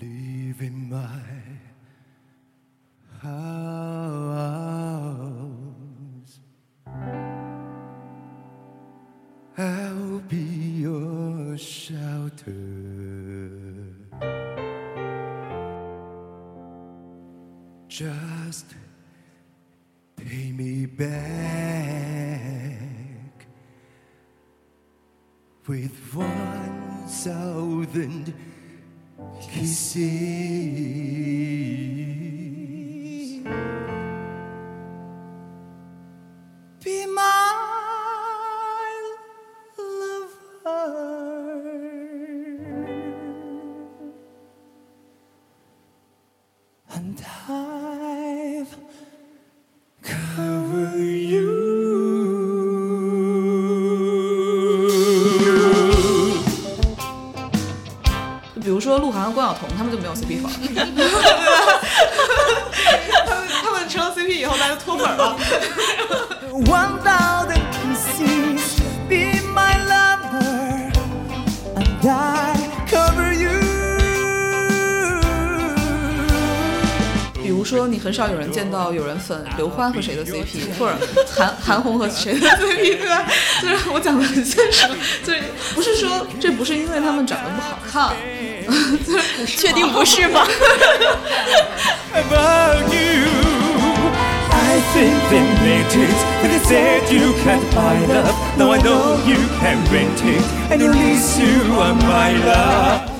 Leaving my 关晓彤，他们就没有 CP 粉儿，他们他们成了 CP 以后，大家脱粉了。One thousand kisses, be my lover, and I cover you. 比如说，你很少有人见到有人粉刘欢和谁的 CP，或者韩韩红和谁的 CP，对吧？就是我讲的很现实，就是不是说这不是因为他们长得不好看，确定不是吗？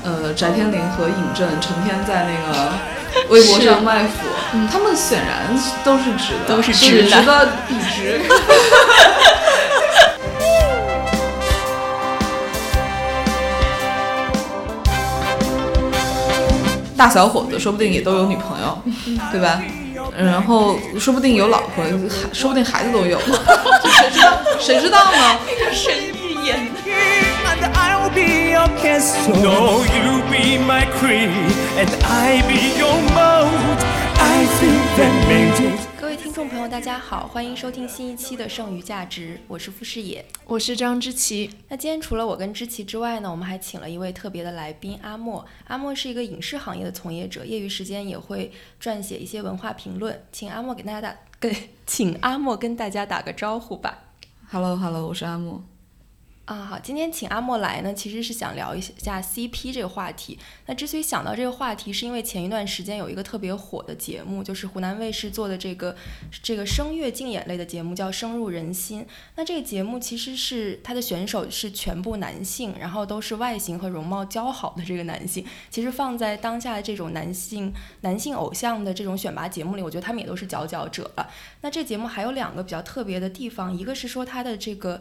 呃，翟天临和尹正成天在那个微博上卖腐，他们显然都是直的，都是直的，笔直。大小伙子说不定也都有女朋友，对吧？然后说不定有老婆，说不定孩子都有，谁知道？谁知道呢？听众朋友，大家好，欢迎收听新一期的《剩余价值》，我是傅视野。我是张之琪，那今天除了我跟之琪之外呢，我们还请了一位特别的来宾阿莫。阿莫是一个影视行业的从业者，业余时间也会撰写一些文化评论。请阿莫给大家打跟请阿莫跟大家打个招呼吧。Hello Hello，我是阿莫。啊，好，今天请阿莫来呢，其实是想聊一下 CP 这个话题。那之所以想到这个话题，是因为前一段时间有一个特别火的节目，就是湖南卫视做的这个这个声乐竞演类的节目，叫《声入人心》。那这个节目其实是它的选手是全部男性，然后都是外形和容貌姣好的这个男性。其实放在当下的这种男性男性偶像的这种选拔节目里，我觉得他们也都是佼佼者了。那这节目还有两个比较特别的地方，一个是说它的这个。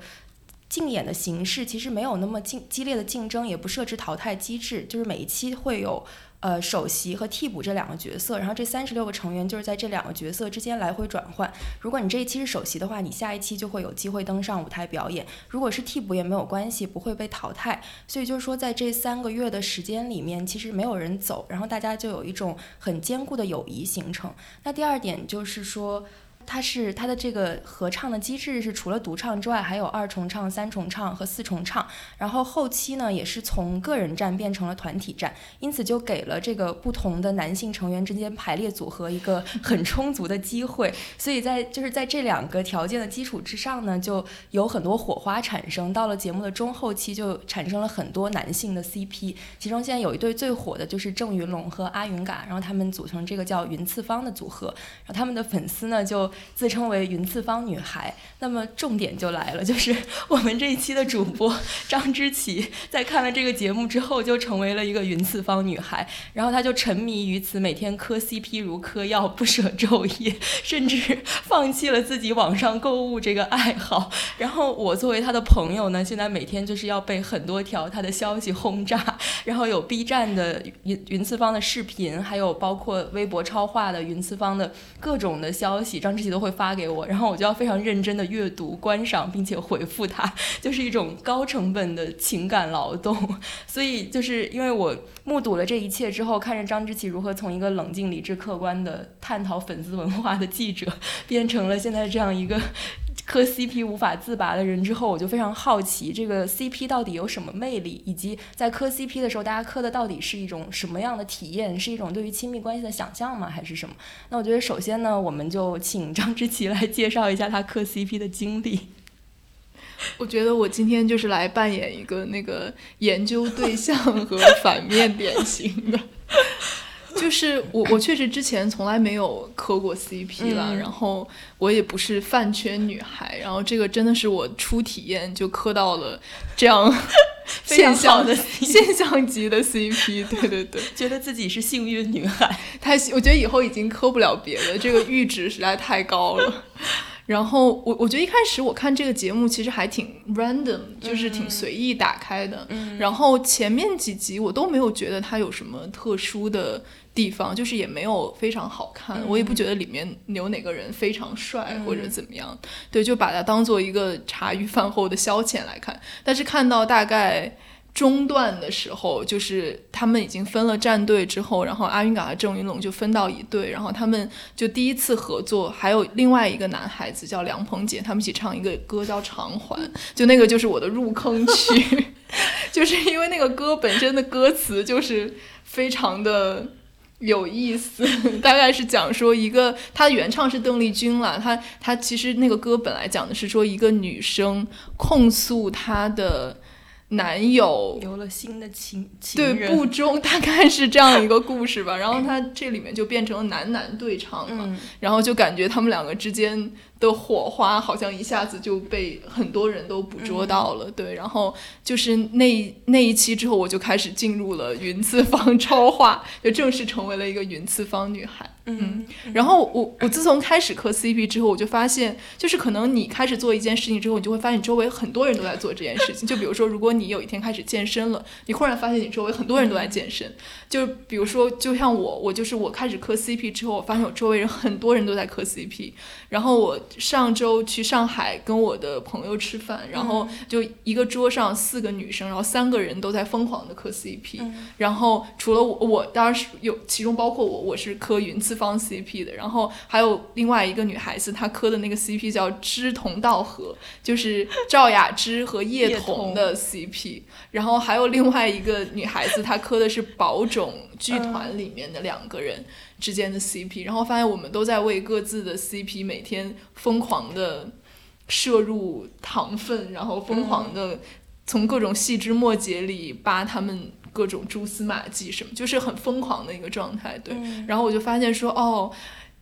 竞演的形式其实没有那么竞激烈的竞争，也不设置淘汰机制，就是每一期会有呃首席和替补这两个角色，然后这三十六个成员就是在这两个角色之间来回转换。如果你这一期是首席的话，你下一期就会有机会登上舞台表演；如果是替补也没有关系，不会被淘汰。所以就是说，在这三个月的时间里面，其实没有人走，然后大家就有一种很坚固的友谊形成。那第二点就是说。它是它的这个合唱的机制是除了独唱之外，还有二重唱、三重唱和四重唱。然后后期呢，也是从个人战变成了团体战，因此就给了这个不同的男性成员之间排列组合一个很 充足的机会。所以在就是在这两个条件的基础之上呢，就有很多火花产生。到了节目的中后期，就产生了很多男性的 CP，其中现在有一对最火的就是郑云龙和阿云嘎，然后他们组成这个叫云次方的组合，然后他们的粉丝呢就自称为云次方女孩。那么重点就来了，就是 我们这一期的主播张之琪，在看了这个节目之后，就成为了一个云次方女孩，然后她就沉迷于此，每天磕 CP 如嗑药，不舍昼夜，甚至放弃了自己网上购物这个爱好。然后我作为她的朋友呢，现在每天就是要被很多条她的消息轰炸，然后有 B 站的云云次方的视频，还有包括微博超话的云次方的各种的消息，张之都会发给我，然后我就要非常认真的阅读、观赏，并且回复他，就是一种高成本的情感劳动。所以就是因为我目睹了这一切之后，看着张之琪如何从一个冷静、理智、客观的探讨粉丝文化的记者，变成了现在这样一个。磕 CP 无法自拔的人之后，我就非常好奇这个 CP 到底有什么魅力，以及在磕 CP 的时候，大家磕的到底是一种什么样的体验？是一种对于亲密关系的想象吗？还是什么？那我觉得首先呢，我们就请张之琪来介绍一下他磕 CP 的经历。我觉得我今天就是来扮演一个那个研究对象和反面典型的。就是我，我确实之前从来没有磕过 CP 了，然后我也不是饭圈女孩，然后这个真的是我初体验就磕到了这样 现象的现象级的 CP，对对对，觉得自己是幸运女孩，太我觉得以后已经磕不了别的，这个阈值实在太高了。然后我我觉得一开始我看这个节目其实还挺 random，就是挺随意打开的，然后前面几集我都没有觉得它有什么特殊的。地方就是也没有非常好看，我也不觉得里面有哪个人非常帅或者怎么样，对，就把它当做一个茶余饭后的消遣来看。但是看到大概中段的时候，就是他们已经分了战队之后，然后阿云嘎和郑云龙就分到一队，然后他们就第一次合作，还有另外一个男孩子叫梁鹏杰，他们一起唱一个歌叫《偿还》，就那个就是我的入坑曲，就是因为那个歌本身的歌词就是非常的。有意思，大概是讲说一个，他原唱是邓丽君了，他他其实那个歌本来讲的是说一个女生控诉她的男友有了新的情对不忠，大概是这样一个故事吧。然后他这里面就变成了男男对唱嘛，然后就感觉他们两个之间。的火花好像一下子就被很多人都捕捉到了，对，然后就是那那一期之后，我就开始进入了云次方 超话，就正式成为了一个云次方女孩。嗯，然后我我自从开始磕 CP 之后，我就发现，就是可能你开始做一件事情之后，你就会发现周围很多人都在做这件事情。就比如说，如果你有一天开始健身了，你忽然发现你周围很多人都在健身。就比如说，就像我，我就是我开始磕 CP 之后，我发现我周围人很多人都在磕 CP，然后我。上周去上海跟我的朋友吃饭，然后就一个桌上四个女生，然后三个人都在疯狂的磕 CP，然后除了我，我当然是有，其中包括我，我是磕云次方 CP 的，然后还有另外一个女孩子，她磕的那个 CP 叫志同道合，就是赵雅芝和叶童的 CP，然后还有另外一个女孩子，她磕的是宝冢剧团里面的两个人。之间的 CP，然后发现我们都在为各自的 CP 每天疯狂的摄入糖分，然后疯狂的从各种细枝末节里扒他们各种蛛丝马迹，什么就是很疯狂的一个状态。对，然后我就发现说，哦，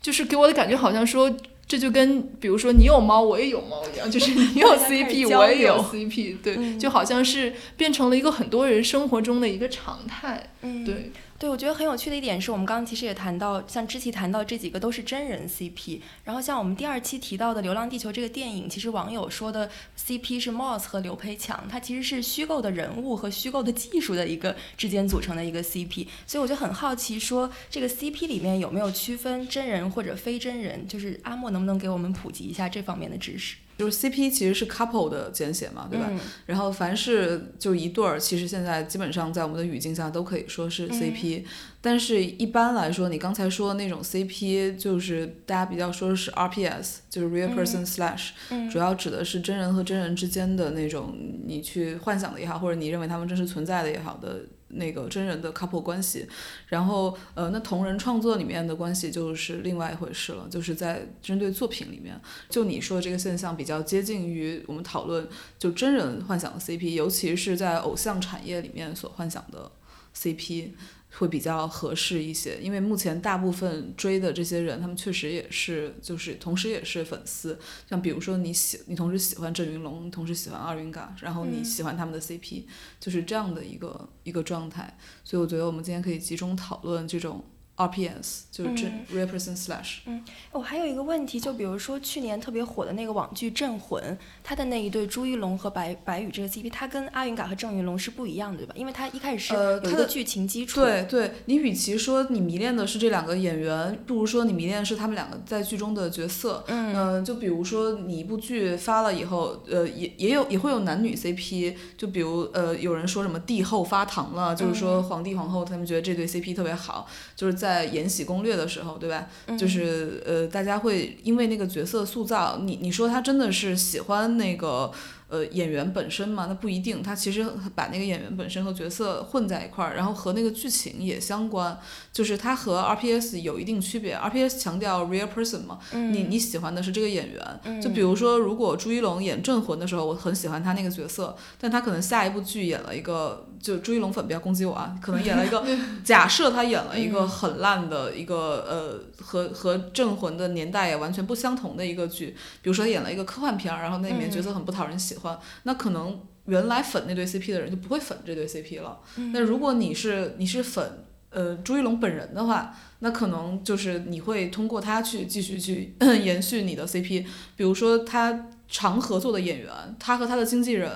就是给我的感觉好像说，这就跟比如说你有猫，我也有猫一样，就是 你有 CP，我也有 CP，对，就好像是变成了一个很多人生活中的一个常态。对。对，我觉得很有趣的一点是我们刚刚其实也谈到，像之前谈到这几个都是真人 CP，然后像我们第二期提到的《流浪地球》这个电影，其实网友说的 CP 是 Moss 和刘培强，它其实是虚构的人物和虚构的技术的一个之间组成的一个 CP，所以我就很好奇，说这个 CP 里面有没有区分真人或者非真人？就是阿莫能不能给我们普及一下这方面的知识？就是 CP 其实是 couple 的简写嘛，对吧？然后凡是就一对儿，其实现在基本上在我们的语境下都可以说是 CP。但是一般来说，你刚才说的那种 CP，就是大家比较说的是 RPS，就是 real person slash，主要指的是真人和真人之间的那种你去幻想的也好，或者你认为他们真实存在的也好的。那个真人的 couple 关系，然后呃，那同人创作里面的关系就是另外一回事了，就是在针对作品里面，就你说这个现象比较接近于我们讨论就真人幻想的 CP，尤其是在偶像产业里面所幻想的 CP。会比较合适一些，因为目前大部分追的这些人，他们确实也是，就是同时也是粉丝。像比如说你喜，你同时喜欢郑云龙，同时喜欢二云嘎，然后你喜欢他们的 CP，就是这样的一个一个状态。所以我觉得我们今天可以集中讨论这种。RPS 就是这 represent slash。嗯，我还有一个问题，就比如说去年特别火的那个网剧《镇魂》，它的那一对朱一龙和白白宇这个 CP，它跟阿云嘎和郑云龙是不一样的，对吧？因为它一开始是有一个剧情基础。对对，你与其说你迷恋的是这两个演员，不如说你迷恋的是他们两个在剧中的角色。嗯，就比如说你一部剧发了以后，呃，也也有也会有男女 CP，就比如呃，有人说什么帝后发糖了，就是说皇帝皇后他们觉得这对 CP 特别好，就是在。在《延禧攻略》的时候，对吧？就是呃，大家会因为那个角色塑造，你你说他真的是喜欢那个。呃，演员本身嘛，那不一定，他其实把那个演员本身和角色混在一块儿，然后和那个剧情也相关，就是它和 RPS 有一定区别。RPS 强调 real person 嘛，你你喜欢的是这个演员。就比如说，如果朱一龙演镇魂的时候，我很喜欢他那个角色，但他可能下一部剧演了一个，就朱一龙粉不要攻击我啊，可能演了一个，假设他演了一个很烂的一个呃，和和镇魂的年代也完全不相同的一个剧，比如说演了一个科幻片儿，然后那里面角色很不讨人喜欢。那可能原来粉那对 CP 的人就不会粉这对 CP 了。那如果你是你是粉呃朱一龙本人的话，那可能就是你会通过他去继续去 延续你的 CP。比如说他常合作的演员，他和他的经纪人，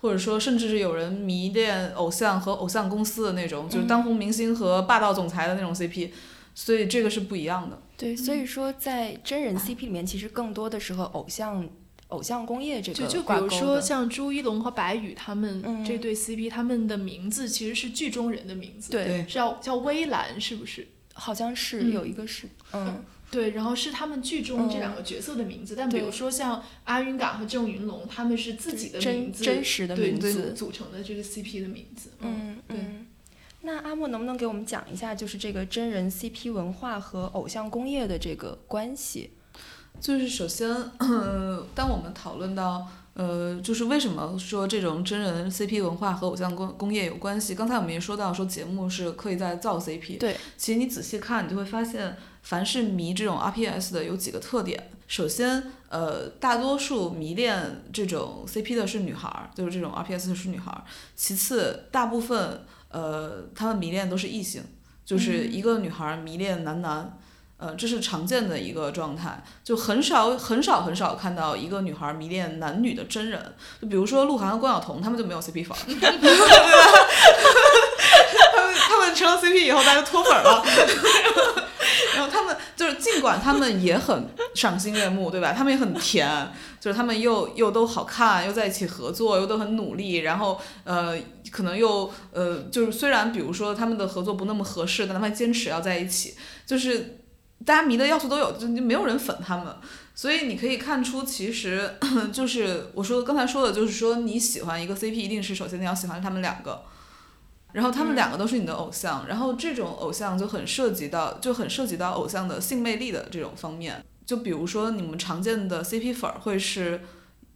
或者说甚至是有人迷恋偶像和偶像公司的那种，就是当红明星和霸道总裁的那种 CP。所以这个是不一样的。对，所以说在真人 CP 里面，其实更多的是和偶像。偶像工业这个，就就比如说像朱一龙和白宇他们这对 CP，他们的名字其实是剧中人的名字，对，是叫叫微澜，是不是？好像是有一个是，嗯，对，然后是他们剧中这两个角色的名字，但比如说像阿云嘎和郑云龙，他们是自己的名字，真实的名字组成的这个 CP 的名字，嗯，对。那阿莫能不能给我们讲一下，就是这个真人 CP 文化和偶像工业的这个关系？就是首先，当我们讨论到，呃，就是为什么说这种真人 CP 文化和偶像工工业有关系？刚才我们也说到，说节目是刻意在造 CP。对。其实你仔细看，你就会发现，凡是迷这种 RPS 的有几个特点。首先，呃，大多数迷恋这种 CP 的是女孩儿，就是这种 RPS 的是女孩儿。其次，大部分，呃，他们迷恋都是异性，就是一个女孩迷恋男男。呃，这是常见的一个状态，就很少很少很少看到一个女孩迷恋男女的真人，就比如说鹿晗和关晓彤，他们就没有 CP 粉，他们他们成了 CP 以后，大家脱粉了，然后他们就是尽管他们也很赏心悦目，对吧？他们也很甜，就是他们又又都好看，又在一起合作，又都很努力，然后呃，可能又呃，就是虽然比如说他们的合作不那么合适，但他们坚持要在一起，就是。大家迷的要素都有，就就没有人粉他们，所以你可以看出，其实 就是我说刚才说的，就是说你喜欢一个 CP，一定是首先你要喜欢他们两个，然后他们两个都是你的偶像，然后这种偶像就很涉及到，就很涉及到偶像的性魅力的这种方面，就比如说你们常见的 CP 粉会是。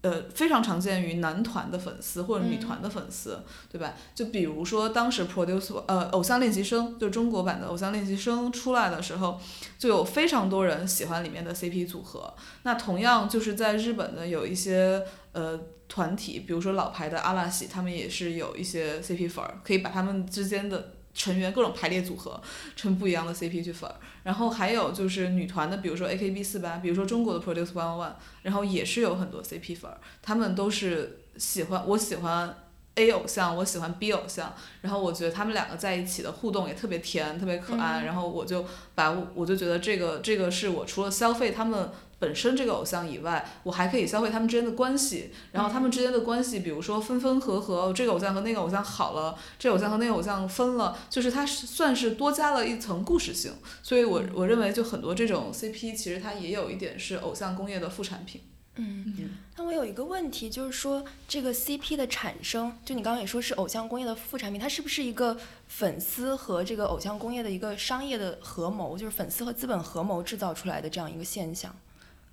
呃，非常常见于男团的粉丝或者女团的粉丝，对吧？就比如说当时 Produce 呃偶像练习生，就中国版的偶像练习生出来的时候，就有非常多人喜欢里面的 CP 组合。那同样就是在日本的有一些呃团体，比如说老牌的阿拉西，他们也是有一些 CP 粉儿，可以把他们之间的。成员各种排列组合成不一样的 CP 去粉，然后还有就是女团的，比如说 AKB 四八，比如说中国的 Produce One One，然后也是有很多 CP 粉，他们都是喜欢我喜欢 A 偶像，我喜欢 B 偶像，然后我觉得他们两个在一起的互动也特别甜，特别可爱，然后我就把我就觉得这个这个是我除了消费他们。本身这个偶像以外，我还可以消费他们之间的关系，然后他们之间的关系，比如说分分合合，这个偶像和那个偶像好了，这偶像和那个偶像分了，就是它算是多加了一层故事性，所以我我认为就很多这种 CP 其实它也有一点是偶像工业的副产品。嗯，那我有一个问题，就是说这个 CP 的产生，就你刚刚也说是偶像工业的副产品，它是不是一个粉丝和这个偶像工业的一个商业的合谋，就是粉丝和资本合谋制造出来的这样一个现象？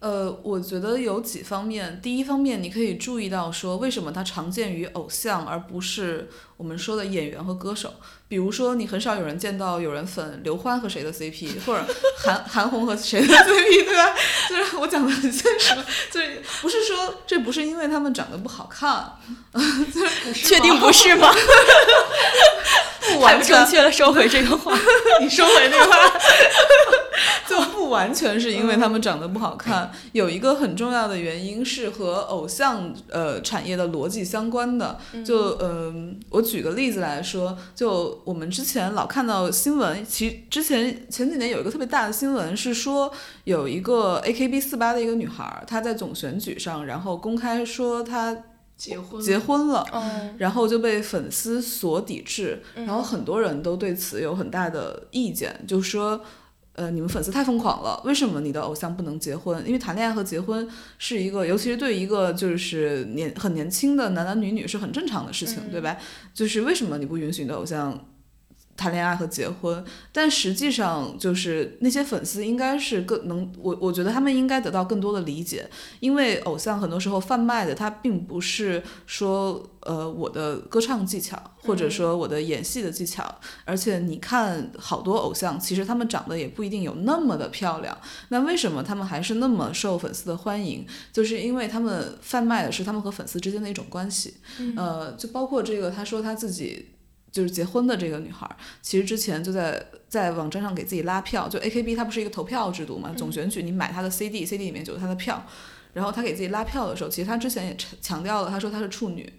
呃，我觉得有几方面。第一方面，你可以注意到说，为什么它常见于偶像，而不是我们说的演员和歌手。比如说，你很少有人见到有人粉刘欢和谁的 CP，或者韩 韩红和谁的 CP，对吧？就是我讲的很现实，就是不是说这不是因为他们长得不好看，确定不是吗？不完正确的，收回这个话，你收回这个话。就不完全是因为他们长得不好看，有一个很重要的原因是和偶像呃产业的逻辑相关的。就嗯，我举个例子来说，就我们之前老看到新闻，其之前前几年有一个特别大的新闻是说，有一个 AKB 四八的一个女孩，她在总选举上，然后公开说她结婚结婚了，嗯然后就被粉丝所抵制，然后很多人都对此有很大的意见，就说。呃，你们粉丝太疯狂了，为什么你的偶像不能结婚？因为谈恋爱和结婚是一个，尤其是对一个就是年很年轻的男男女女是很正常的事情，对吧？就是为什么你不允许你的偶像谈恋爱和结婚？但实际上，就是那些粉丝应该是更能，我我觉得他们应该得到更多的理解，因为偶像很多时候贩卖的，他并不是说呃我的歌唱技巧，或者说我的演戏的技巧，而且你看好多偶像，其实他们长得也不一定有那么的漂亮，那为什么他们还是那么受粉丝的欢迎？就是因为他们贩卖的是他们和粉丝之间的一种关系，呃，就包括这个他说他自己。就是结婚的这个女孩儿，其实之前就在在网站上给自己拉票，就 AKB 它不是一个投票制度嘛，总选举你买她的 CD，CD 里面就有她的票，然后她给自己拉票的时候，其实她之前也强强调了，她说她是处女，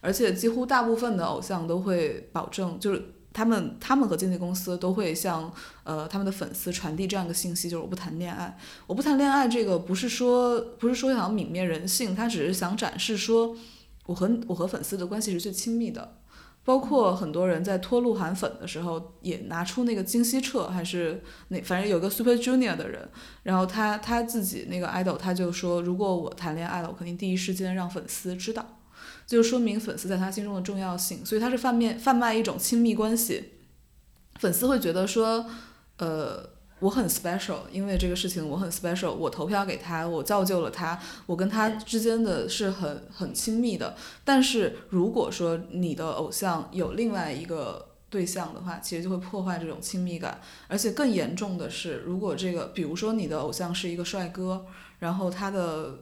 而且几乎大部分的偶像都会保证，就是他们他们和经纪公司都会向呃他们的粉丝传递这样一个信息，就是我不谈恋爱，我不谈恋爱，这个不是说不是说想泯灭人性，他只是想展示说我和我和粉丝的关系是最亲密的。包括很多人在脱鹿晗粉的时候，也拿出那个金希澈，还是那反正有个 Super Junior 的人，然后他他自己那个 idol 他就说，如果我谈恋爱了，我肯定第一时间让粉丝知道，就说明粉丝在他心中的重要性，所以他是贩面贩卖一种亲密关系，粉丝会觉得说，呃。我很 special，因为这个事情我很 special，我投票给他，我造就了他，我跟他之间的是很很亲密的。但是如果说你的偶像有另外一个对象的话，其实就会破坏这种亲密感。而且更严重的是，如果这个，比如说你的偶像是一个帅哥，然后他的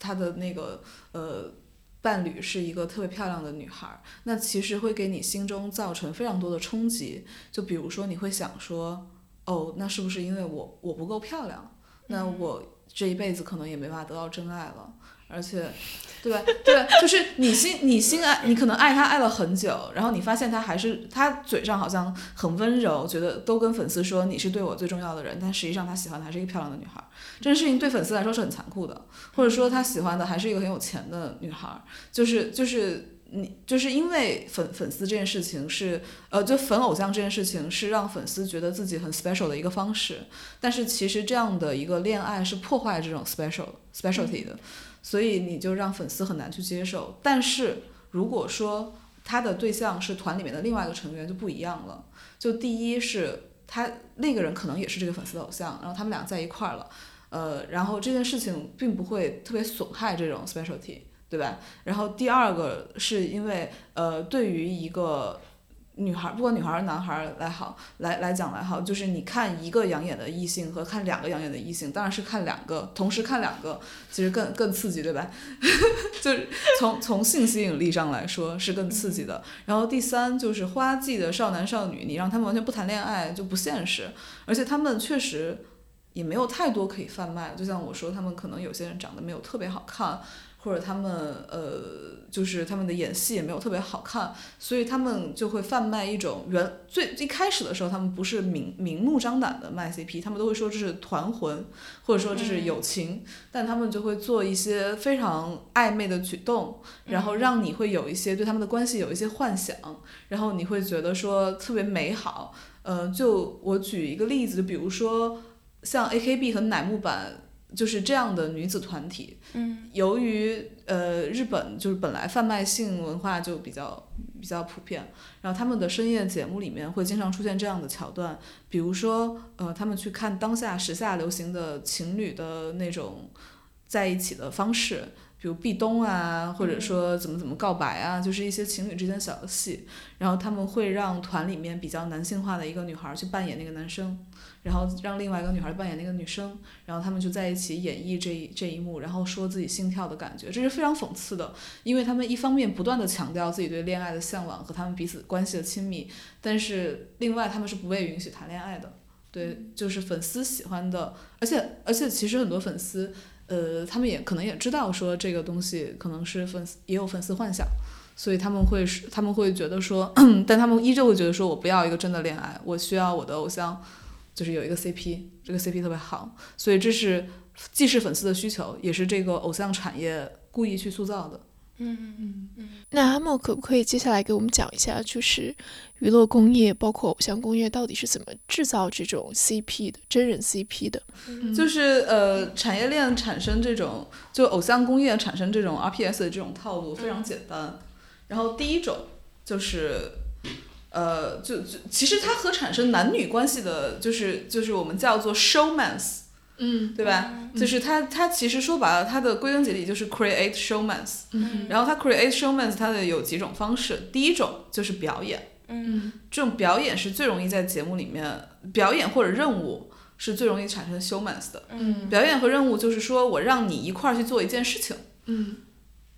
他的那个呃伴侣是一个特别漂亮的女孩，那其实会给你心中造成非常多的冲击。就比如说你会想说。哦，那是不是因为我我不够漂亮？那我这一辈子可能也没办法得到真爱了。而且，对吧？对，就是你心你心爱，你可能爱他爱了很久，然后你发现他还是他嘴上好像很温柔，觉得都跟粉丝说你是对我最重要的人，但实际上他喜欢的还是一个漂亮的女孩。这件事情对粉丝来说是很残酷的，或者说他喜欢的还是一个很有钱的女孩，就是就是。你就是因为粉粉丝这件事情是，呃，就粉偶像这件事情是让粉丝觉得自己很 special 的一个方式，但是其实这样的一个恋爱是破坏这种 special specialty 的，所以你就让粉丝很难去接受。但是如果说他的对象是团里面的另外一个成员就不一样了，就第一是他那个人可能也是这个粉丝的偶像，然后他们俩在一块儿了，呃，然后这件事情并不会特别损害这种 specialty。对吧？然后第二个是因为，呃，对于一个女孩，不管女孩男孩来好，来来讲来好，就是你看一个养眼的异性和看两个养眼的异性，当然是看两个，同时看两个，其实更更刺激，对吧？就是从从性吸引力上来说是更刺激的。然后第三就是花季的少男少女，你让他们完全不谈恋爱就不现实，而且他们确实也没有太多可以贩卖。就像我说，他们可能有些人长得没有特别好看。或者他们呃，就是他们的演戏也没有特别好看，所以他们就会贩卖一种原最一开始的时候，他们不是明明目张胆的卖 CP，他们都会说这是团魂，或者说这是友情，但他们就会做一些非常暧昧的举动，然后让你会有一些对他们的关系有一些幻想，然后你会觉得说特别美好。呃，就我举一个例子，就比如说像 AKB 和乃木坂。就是这样的女子团体，嗯，由于呃日本就是本来贩卖性文化就比较比较普遍，然后他们的深夜节目里面会经常出现这样的桥段，比如说呃他们去看当下时下流行的情侣的那种在一起的方式，比如壁咚啊，或者说怎么怎么告白啊，就是一些情侣之间小的戏，然后他们会让团里面比较男性化的一个女孩去扮演那个男生。然后让另外一个女孩扮演那个女生，然后他们就在一起演绎这一这一幕，然后说自己心跳的感觉，这是非常讽刺的，因为他们一方面不断的强调自己对恋爱的向往和他们彼此关系的亲密，但是另外他们是不被允许谈恋爱的，对，就是粉丝喜欢的，而且而且其实很多粉丝，呃，他们也可能也知道说这个东西可能是粉丝也有粉丝幻想，所以他们会是他们会觉得说，但他们依旧会觉得说我不要一个真的恋爱，我需要我的偶像。就是有一个 CP，这个 CP 特别好，所以这是既是粉丝的需求，也是这个偶像产业故意去塑造的。嗯嗯嗯嗯。那阿莫可不可以接下来给我们讲一下，就是娱乐工业包括偶像工业到底是怎么制造这种 CP 的真人 CP 的？就是呃，产业链产生这种，就偶像工业产生这种 RPS 的这种套路非常简单。然后第一种就是，呃，就就其实它和产生男女关系的，就是就是我们叫做 showmance，嗯对吧？就是他，他其实说白了，他的归根结底就是 create showmance。嗯然后他 create showmance 它的有几种方式，第一种就是表演。嗯这种表演是最容易在节目里面表演或者任务是最容易产生 showmance 的。嗯表演和任务就是说我让你一块儿去做一件事情，嗯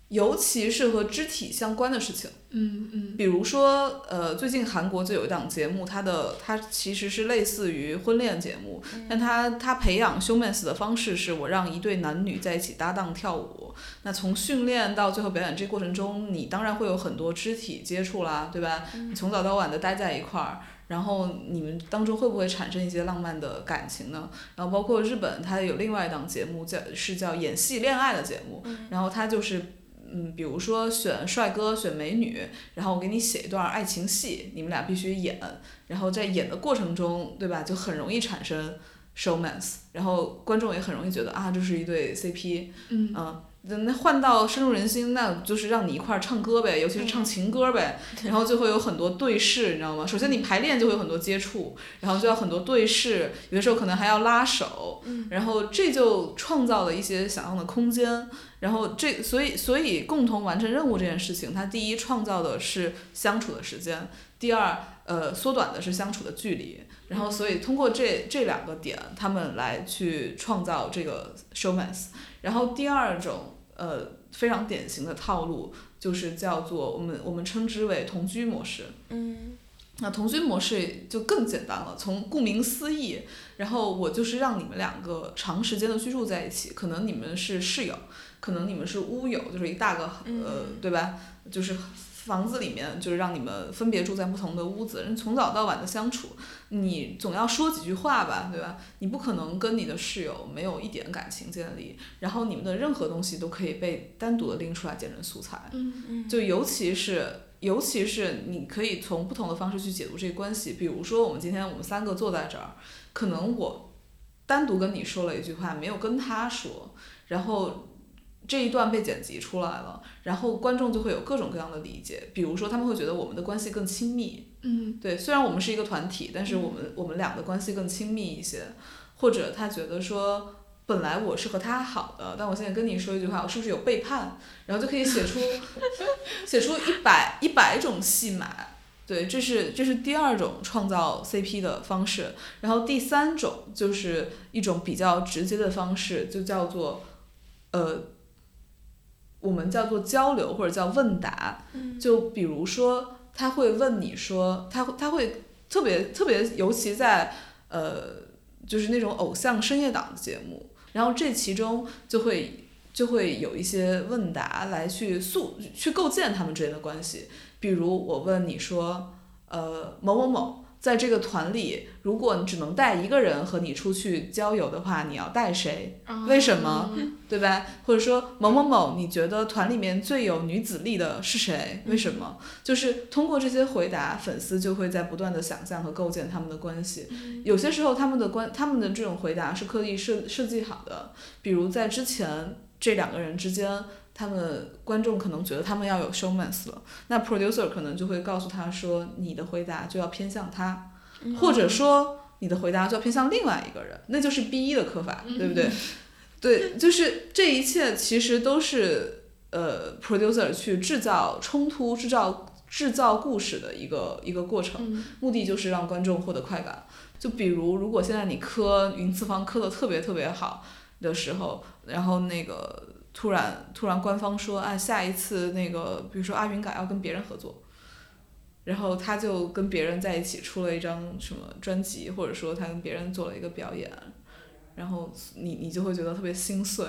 尤其是和肢体相关的事情。嗯嗯比如说，呃，最近韩国就有一档节目，它的它其实是类似于婚恋节目，但它它培养 showmance 的方式是我让一对男女在一起搭档跳舞。那从训练到最后表演这过程中，你当然会有很多肢体接触啦，对吧？你从早到晚的待在一块儿。然后你们当中会不会产生一些浪漫的感情呢？然后包括日本，它有另外一档节目叫是叫演戏恋爱的节目，然后它就是嗯，比如说选帅哥、选美女，然后我给你写一段爱情戏，你们俩必须演，然后在演的过程中，对吧，就很容易产生 showmance，然后观众也很容易觉得啊，这是一对 CP，嗯嗯。那换到深入人心，那就是让你一块儿唱歌呗，尤其是唱情歌呗，然后就会有很多对视，你知道吗？首先你排练就会有很多接触，然后就要很多对视，有的时候可能还要拉手，然后这就创造了一些想象的空间。然后这所以所以共同完成任务这件事情，它第一创造的是相处的时间，第二呃缩短的是相处的距离。然后所以通过这这两个点，他们来去创造这个 showmance。然后第二种呃非常典型的套路就是叫做我们我们称之为同居模式。嗯那同居模式就更简单了，从顾名思义，然后我就是让你们两个长时间的居住在一起，可能你们是室友，可能你们是屋友，就是一大个呃，对吧？就是房子里面就是让你们分别住在不同的屋子，人从早到晚的相处，你总要说几句话吧，对吧？你不可能跟你的室友没有一点感情建立，然后你们的任何东西都可以被单独的拎出来见成素材，嗯就尤其是尤其是你可以从不同的方式去解读这个关系，比如说我们今天我们三个坐在这儿，可能我单独跟你说了一句话，没有跟他说，然后这一段被剪辑出来了，然后观众就会有各种各样的理解，比如说他们会觉得我们的关系更亲密，嗯对，虽然我们是一个团体，但是我们我们俩的关系更亲密一些，或者他觉得说。本来我是和他好的，但我现在跟你说一句话，我是不是有背叛？然后就可以写出 写出一百一百种戏码。对，这是这是第二种创造 CP 的方式。然后第三种就是一种比较直接的方式，就叫做呃，我们叫做交流或者叫问答。就比如说，他会问你说，他会他会特别特别，尤其在呃，就是那种偶像深夜档的节目，然后这其中就会就会有一些问答来去塑去构建他们之间的关系。比如我问你说，呃，某某某。在这个团里，如果你只能带一个人和你出去郊游的话，你要带谁？为什么？对吧？或者说某某某，你觉得团里面最有女子力的是谁？为什么？就是通过这些回答，粉丝就会在不断的想象和构建他们的关系。有些时候，他们的关他们的这种回答是刻意设设计好的，比如在之前这两个人之间。他们观众可能觉得他们要有 showmance 了，那 producer 可能就会告诉他说，你的回答就要偏向他，或者说你的回答就要偏向另外一个人，那就是 B 一的刻法，对不对？对，就是这一切其实都是呃 producer 去制造冲突、制造制造故事的一个一个过程，目的就是让观众获得快感。就比如，如果现在你磕云次方磕的特别特别好的时候，然后那个。突然，突然官方说，啊，下一次那个，比如说阿云嘎要跟别人合作，然后他就跟别人在一起出了一张什么专辑，或者说他跟别人做了一个表演，然后你你就会觉得特别心碎，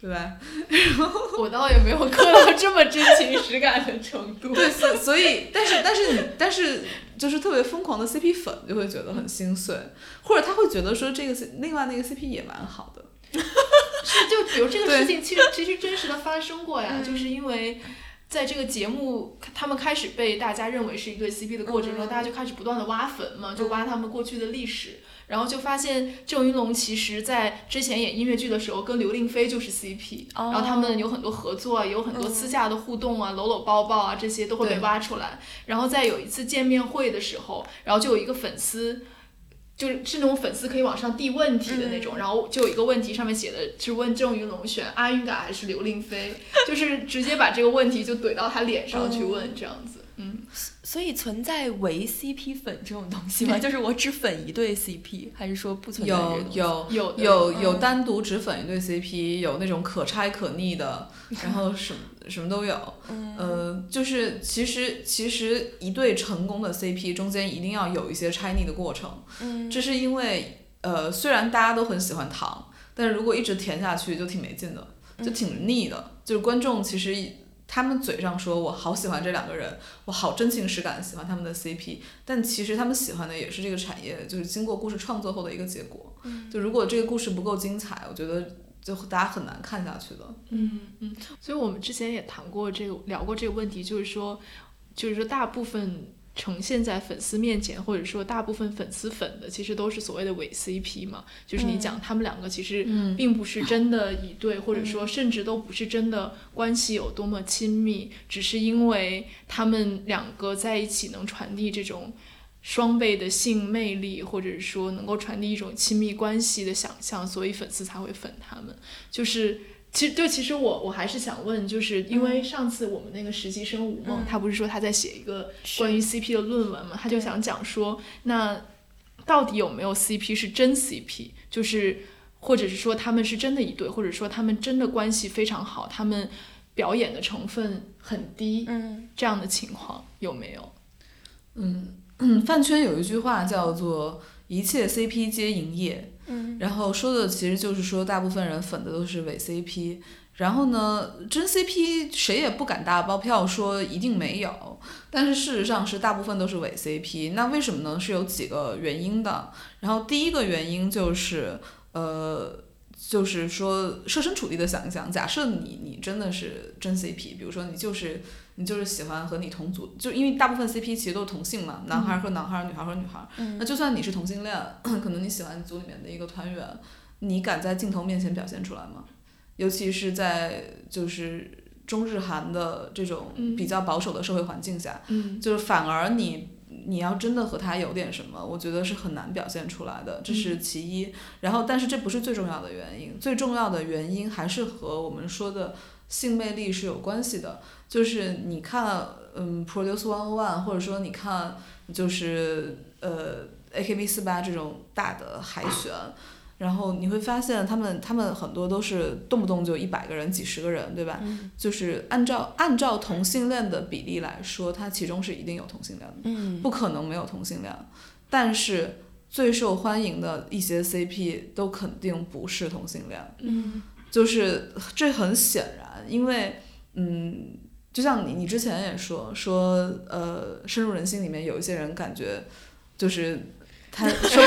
对吧？我倒也没有磕到这么真情实感的程度。对，所所以，但是但是你但是就是特别疯狂的 CP 粉就会觉得很心碎，或者他会觉得说这个另外那个 CP 也蛮好的。是，就比如这个事情，其实其实真实的发生过呀，就是因为，在这个节目他们开始被大家认为是一对 CP 的过程中，嗯大家就开始不断的挖坟嘛，就挖他们过去的历史。然后就发现郑云龙其实在之前演音乐剧的时候跟刘令菲就是 CP，、哦然后他们有很多合作啊，也有很多私下的互动啊，搂搂抱抱啊，这些都会被对挖出来。然后在有一次见面会的时候，然后就有一个粉丝。就是是那种粉丝可以往上递问题的那种，然后就有一个问题上面写的是问郑云龙选阿云嘎还是刘令飞，就是直接把这个问题就怼到他脸上去问这样子。嗯，所以存在唯 CP 粉这种东西吗？就是我只粉一对 CP，还是说不存在这有种东西？有有的有有嗯单独只粉一对 CP，有那种可拆可逆的，然后什么什么都有。嗯呃，就是其实其实一对成功的 CP 中间一定要有一些拆逆的过程，嗯这是因为呃虽然大家都很喜欢糖，但是如果一直甜下去就挺没劲的，就挺腻的。就是观众其实他们嘴上说我好喜欢这两个人，我好真情实感地喜欢他们的 CP，但其实他们喜欢的也是这个产业，就是经过故事创作后的一个结果。就如果这个故事不够精彩，我觉得就大家很难看下去的。嗯嗯，所以我们之前也谈过这个，聊过这个问题，就是说，就是说大部分呈现在粉丝面前，或者说大部分粉丝粉的，其实都是所谓的伪 CP 嘛，就是你讲他们两个其实嗯并不是真的一对，或者说甚至都不是真的关系有多么亲密，只是因为他们两个在一起能传递这种。双倍的性魅力，或者是说能够传递一种亲密关系的想象，所以粉丝才会粉他们。就是其实，就其实我我还是想问，就是因为上次我们那个实习生吴梦，嗯。他不是说他在写一个关于 CP 的论文嘛，他就想讲说，那到底有没有 CP 是真 CP，就是或者是说他们是真的一对，或者说他们真的关系非常好，他们表演的成分很低，嗯。这样的情况有没有？嗯，饭圈有一句话叫做“一切 CP 皆营业”，然后说的其实就是说，大部分人粉的都是伪 CP。然后呢，真 CP 谁也不敢打包票说一定没有，但是事实上是大部分都是伪 CP。那为什么呢？是有几个原因的。然后第一个原因就是，呃，就是说设身处地的想一想，假设你你真的是真 CP，比如说你就是你就是喜欢和你同组，就因为大部分 CP 其实都是同性嘛，男孩和男孩，女孩和女孩。嗯那就算你是同性恋，可能你喜欢组里面的一个团员，你敢在镜头面前表现出来吗？尤其是在就是中日韩的这种嗯比较保守的社会环境下，嗯就是反而你你要真的和他有点什么，我觉得是很难表现出来的，这是其一。然后，但是这不是最重要的原因，最重要的原因还是和我们说的性魅力是有关系的。就是你看，嗯，Produce One One，或者说你看，就是呃 AKB 四八这种大的海选。然后你会发现，他们他们很多都是动不动就一百个人、几十个人，对吧？嗯就是按照按照同性恋的比例来说，它其中是一定有同性恋的，嗯不可能没有同性恋。但是最受欢迎的一些 CP 都肯定不是同性恋，嗯就是这很显然，因为嗯，就像你你之前也说说呃，深入人心里面有一些人感觉就是他 说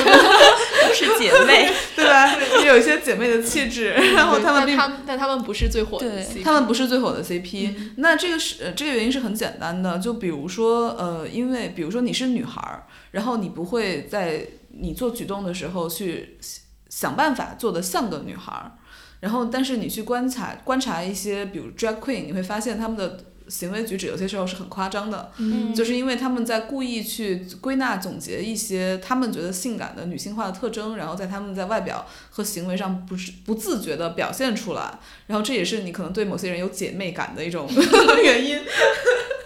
是姐妹，对吧？有一些姐妹的气质，然后对他们并但他们但他们不是最火的他们不是最火的 CP，、嗯那这个是呃这个原因是很简单的，就比如说呃，因为比如说你是女孩儿，然后你不会在你做举动的时候去想办法做的像个女孩儿，然后但是你去观察观察一些比如 drag queen，你会发现他们的行为举止有些时候是很夸张的，嗯。就是因为他们在故意去归纳总结一些他们觉得性感的女性化的特征，然后在他们在外表和行为上不是不自觉的表现出来，然后这也是你可能对某些人有姐妹感的一种 原因。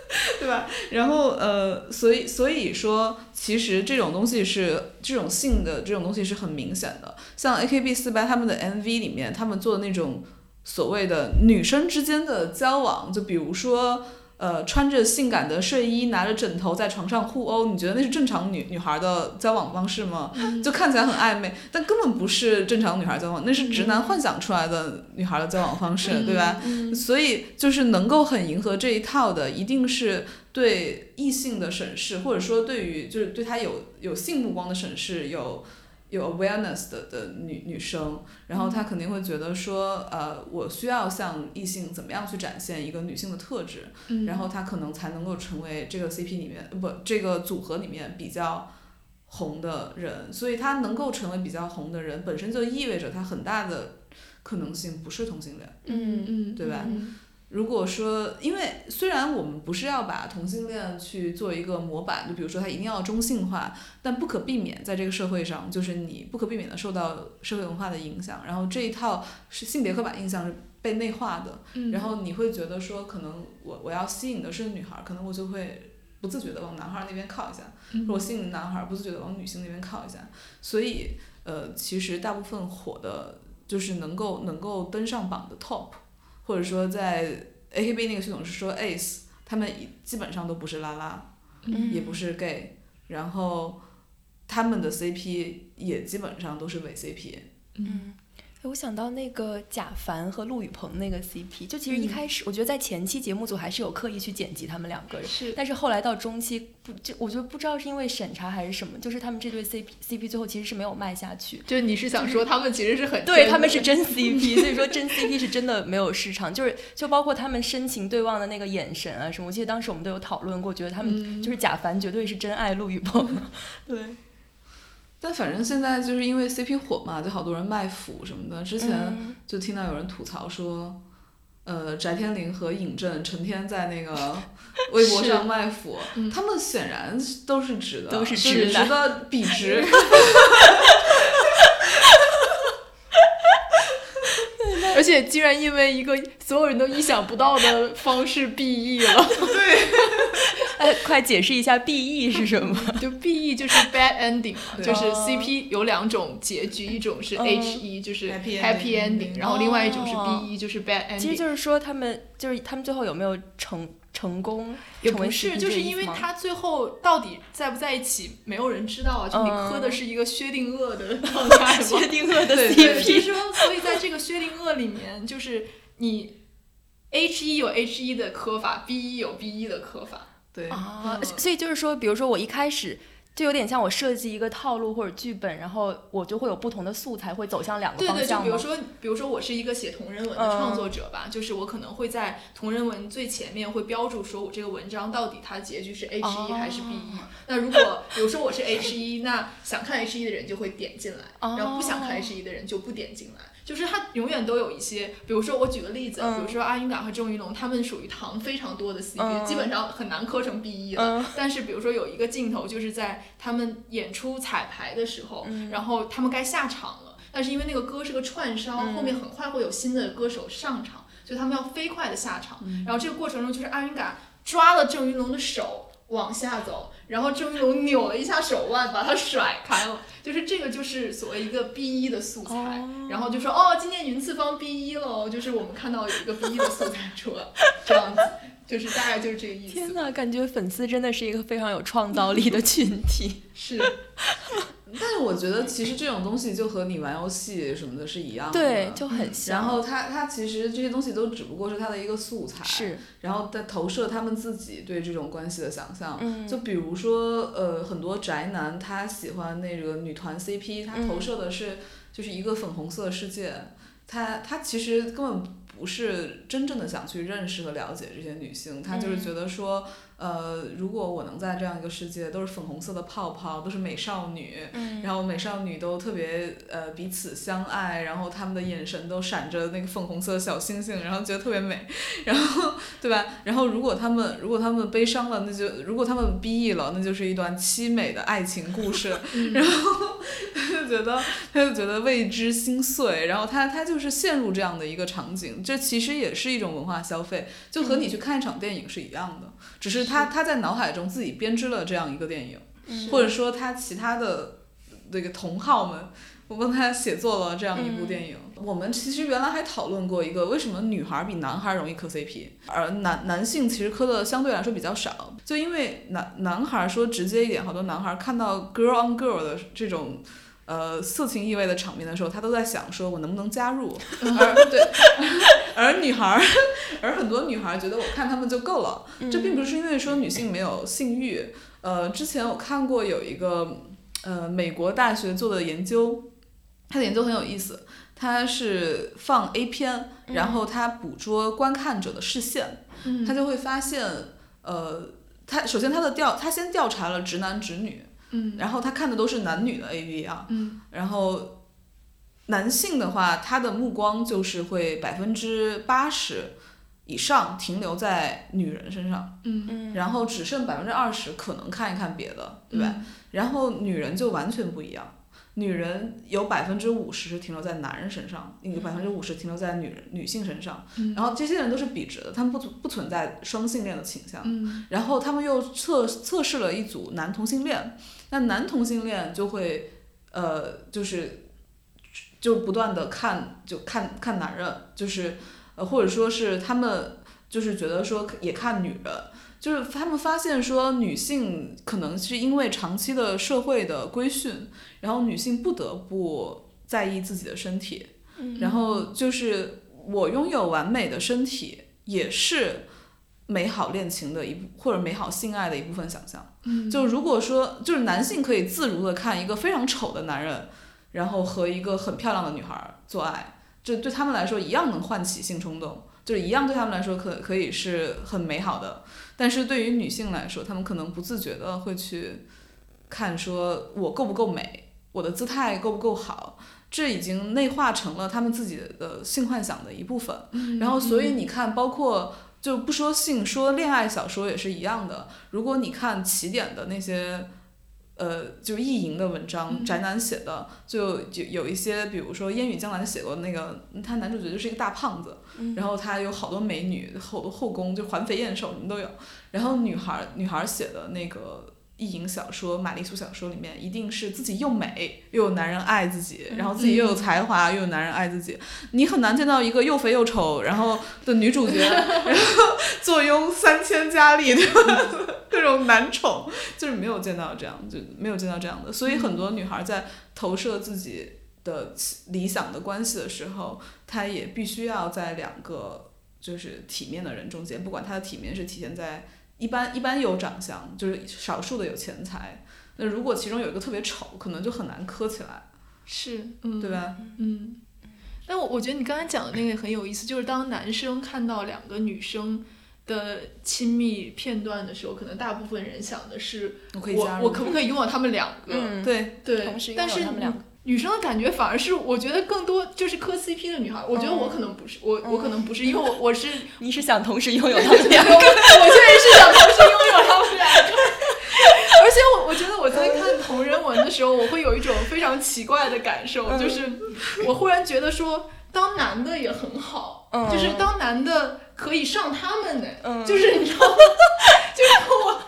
对吧？然后呃，所以所以说，其实这种东西是这种性的这种东西是很明显的。像 AKB 四八他们的 MV 里面，他们做的那种所谓的女生之间的交往，就比如说。呃，穿着性感的睡衣，拿着枕头在床上互殴，你觉得那是正常女女孩的交往方式吗？就看起来很暧昧，但根本不是正常女孩交往，那是直男幻想出来的女孩的交往方式，对吧？所以就是能够很迎合这一套的，一定是对异性的审视，或者说对于就是对他有有性目光的审视，有有 awareness 的的女女生，然后她肯定会觉得说，呃，我需要向异性怎么样去展现一个女性的特质，嗯。然后她可能才能够成为这个 CP 里面呃不这个组合里面比较红的人，所以她能够成为比较红的人，本身就意味着她很大的可能性不是同性恋。嗯嗯对吧嗯如果说，因为虽然我们不是要把同性恋去做一个模板，就比如说它一定要中性化，但不可避免在这个社会上，就是你不可避免的受到社会文化的影响，然后这一套是性别刻板印象是被内化的，嗯然后你会觉得说，可能我我要吸引的是女孩儿，可能我就会不自觉的往男孩儿那边靠一下，我吸引男孩儿，不自觉的往女性那边靠一下，所以呃，其实大部分火的，就是能够能够登上榜的 top，或者说在 AKB 那个系统是说 ace，他们基本上都不是拉拉，嗯也不是 gay，然后他们的 CP 也基本上都是伪 CP。我想到那个贾凡和陆羽鹏那个 CP，就其实一嗯开始、我觉得在前期节目组还是有刻意去剪辑他们两个人，是但是后来到中期不就我觉得不知道是因为审查还是什么，就是他们这对 CP CP 最后其实是没有卖下去。就你是想说他们其实是很对，他们是真 CP，所以说真 CP 是真的没有市场，就是就包括他们深情对望的那个眼神啊什么，我记得当时我们都有讨论过，觉得他们就是贾凡绝对是真爱陆羽鹏。对，但反正现在就是因为 CP 火嘛，就好多人卖腐什么的。之前嗯就听到有人吐槽说，呃，翟天临和尹正成天在那个 微博上卖腐，他们显然都是直的，都是就是直的笔直。而且竟然因为一个所有人都意想不到的方式 BE 了，哎，快解释一下 BE 是什么？就 BE 就是 bad ending 就是 Oh CP 有两种结局，一种是嗯 HE 就是 Happy ending 然后另外一种是哦 BE 就是 bad ending。其实就是说他们就是他们最后有没有成成功也不是，就是因为他最后到底在不在一起，没有人知道啊。就你嗯磕的是一个薛定谔的状态嘛，薛定谔的对对就是 CP，说，所以在这个薛定谔里面，就是你 H 一有 H 一的磕法，B 一有 B 一的磕法。对，啊，所以就是说，比如说我一开始就有点像我设计一个套路或者剧本，然后我就会有不同的素材会走向两个对对，就方向？比如说，比如说我是一个写同人文的嗯创作者吧，就是我可能会在同人文最前面会标注说我这个文章到底它结局是 H 一还是 B 一、哦那如果比如说我是 H 一，那想看 H 一的人就会点进来，哦然后不想看 H 一的人就不点进来。就是它永远都有一些，比如说我举个例子，嗯比如说阿云嘎和郑云龙，他们属于糖非常多的 CP，、嗯基本上很难磕成 BE 了。嗯 但是比如说有一个镜头，就是在他们演出彩排的时候，嗯然后他们该下场了，但是因为那个歌是个串烧，嗯后面很快会有新的歌手上场，所以他们要飞快的下场。嗯然后这个过程中，就是阿云嘎抓了郑云龙的手往下走，然后郑云龙扭了一下手腕，把他甩开了。就是这个就是所谓一个 B 一的素材，哦然后就说哦，今天云次方 B 一了，就是我们看到有一个 B 一的素材出来，这样子，就是大概就是这个意思。天呐，感觉粉丝真的是一个非常有创造力的群体。是，但是我觉得其实这种东西就和你玩游戏什么的是一样的。对，就很像。然后他他其实这些东西都只不过是他的一个素材，是，然后在投射他们自己对这种关系的想象。嗯就比如说，呃，很多宅男他喜欢那个女团 CP，他投射的是就是一个粉红色世界，他他其实根本不是真正的想去认识和了解这些女性，他就是嗯觉得说，呃，如果我能在这样一个世界，都是粉红色的泡泡，都是美少女，嗯。然后美少女都特别呃彼此相爱，然后她们的眼神都闪着那个粉红色的小星星，然后觉得特别美，然后对吧？然后如果他们如果他们悲伤了，那就如果他们 BE 了，那就是一段凄美的爱情故事，然后他就觉得他就觉得为之心碎，然后他他就是陷入这样的一个场景，这其实也是一种文化消费，就和你去看一场电影是一样的，只是他他在脑海中自己编织了这样一个电影。或者说他其他的那个同好们，我帮他写作了这样一部电影。我们其实原来还讨论过一个，为什么女孩比男孩容易磕 CP，而男男性其实磕的相对来说比较少，就因为男男孩说直接一点，好多男孩看到 girl on girl 的这种。呃，色情意味的场面的时候，他都在想说，我能不能加入？而 对，而女孩儿，而很多女孩儿觉得我看他们就够了。这并不是因为说女性没有性欲，呃，之前我看过有一个呃美国大学做的研究，他的研究很有意思，他是放 A 片，然后他捕捉观看者的视线，嗯他就会发现，呃，他首先他的调，他先调查了直男直女，嗯。然后他看的都是男女的 AV 啊，嗯。然后男性的话，他的目光就是会百分之八十以上停留在女人身上，嗯。嗯，然后只剩百分之二十可能看一看别的，对吧？然后女人就完全不一样，女人有百分之五十是停留在男人身上，有百分之五十停留在女人女性身上，嗯。然后这些人都是笔直的，他们不存不存在双性恋的倾向。嗯然后他们又测测试了一组男同性恋，那男同性恋就会呃就是就不断的看就看看男人，就是呃或者说是他们就是觉得说也看女人。就是他们发现说，女性可能是因为长期的社会的规训，然后女性不得不在意自己的身体，然后就是我拥有完美的身体，也是美好恋情的一部或者美好性爱的一部分想象。嗯就如果说就是男性可以自如的看一个非常丑的男人，然后和一个很漂亮的女孩儿做爱，这对他们来说一样能唤起性冲动，就是一样对他们来说可可以是很美好的。但是对于女性来说，她们可能不自觉的会去看说我够不够美，我的姿态够不够好，这已经内化成了他们自己的性幻想的一部分。然后，所以你看，包括就不说性，说恋爱小说也是一样的。如果你看起点的那些，呃，就意淫的文章，宅男写的，就就有一些，比如说烟雨江南写过那个，他男主角就是一个大胖子，然后他有好多美女，好多后宫，就环肥燕瘦什么都有。然后女孩女孩写的那个。意淫小说、玛丽苏小说里面，一定是自己又美又有男人爱自己，然后自己又有才华又有男人爱自己。你很难见到一个又肥又丑，然后的女主角，然后坐拥三千佳丽，对吧？各种男宠，就是没有见到这样，就没有见到这样的。所以很多女孩在投射自己的理想的关系的时候，她也必须要在两个就是体面的人中间，不管她的体面是体现在一般一般有长相，就是少数的有钱财。那如果其中有一个特别丑，可能就很难磕起来，是嗯对吧？嗯，但我我觉得你刚才讲的那个很有意思，就是当男生看到两个女生的亲密片段的时候，可能大部分人想的是我我我可不可以拥有他们两个？嗯，对，对同时，拥有但是他们两个女生的感觉反而是，我觉得更多就是磕 CP 的女孩，我觉得我可能不是，我我可能不是，因为我我是 你是想同时拥有他们两个？我确实是想同时拥有他们两个。而且我我觉得我在看同人文的时候，我会有一种非常奇怪的感受，就是我忽然觉得说，当男的也很好，嗯就是当男的可以上他们的，嗯就是你知道吗？就是我，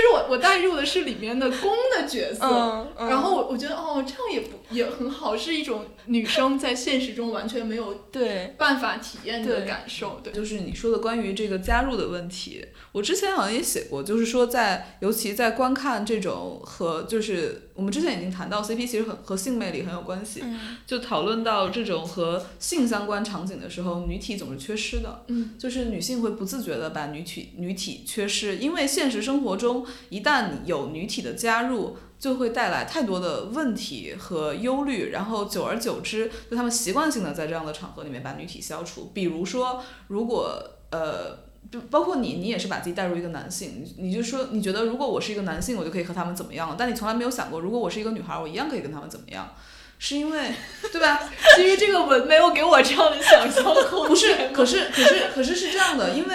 就是我我带入的是里面的攻的角色，嗯嗯。然后我我觉得哦，这样也不也很好，是一种女生在现实中完全没有对，办法体验的感受，对。就是你说的关于这个加入的问题，我之前好像也写过，就是说在尤其在观看这种和就是我们之前已经谈到 CP 其实很和性魅力很有关系，嗯。就讨论到这种和性相关场景的时候，女体总是缺失的，嗯，就是女性会不自觉的把女体女体缺失，因为现实生活中一旦有女体的加入。就会带来太多的问题和忧虑，然后久而久之，就他们习惯性的在这样的场合里面把女体消除。比如说，如果呃，就包括你，你也是把自己带入一个男性，你你就说你觉得如果我是一个男性，我就可以和他们怎么样了，但你从来没有想过，如果我是一个女孩，我一样可以跟他们怎么样，是因为对吧？其实这个文没有给我这样的想象空间。不 是，可是可是可是是这样的，因为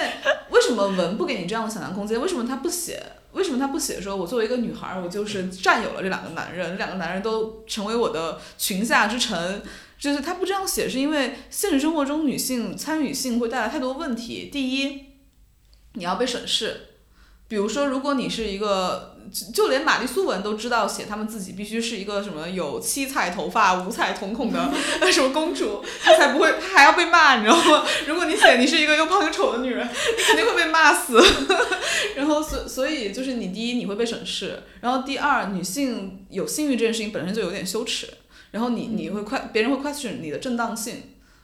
为什么文不给你这样的想象空间？为什么他不写？为什么他不写说，我作为一个女孩儿，我就是占有了这两个男人，这两个男人都成为我的裙下之臣？就是他不这样写，是因为现实生活中女性参与性会带来太多问题。第一，你要被审视，比如说，如果你是一个，就就连玛丽苏文都知道写他们自己必须是一个什么有七彩头发、五彩瞳孔的 什么公主，她才不会，她还要被骂，你知道吗？如果你写你是一个又胖又丑的女人，你肯定会被骂死。然后所所以就是你第一你会被审视，然后第二女性有性欲这件事情本身就有点羞耻，然后你你会快别人会 question 你的正当性，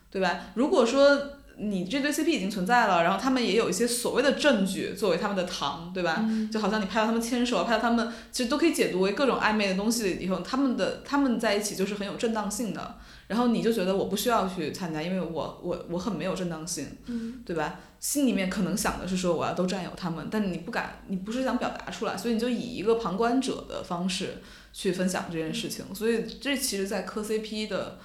对吧？如果说你这对 CP 已经存在了，然后他们也有一些所谓的证据作为他们的糖，对吧？就好像你拍到他们牵手，拍到他们，其实都可以解读为各种暧昧的东西以后，他们的他们在一起就是很有正当性的。然后你就觉得我不需要去参加，因为我我我很没有正当性，对吧？心里面可能想的是说我要都占有他们，但你不敢，你不是想表达出来，所以你就以一个旁观者的方式去分享这件事情。所以这其实，在磕 CP 的。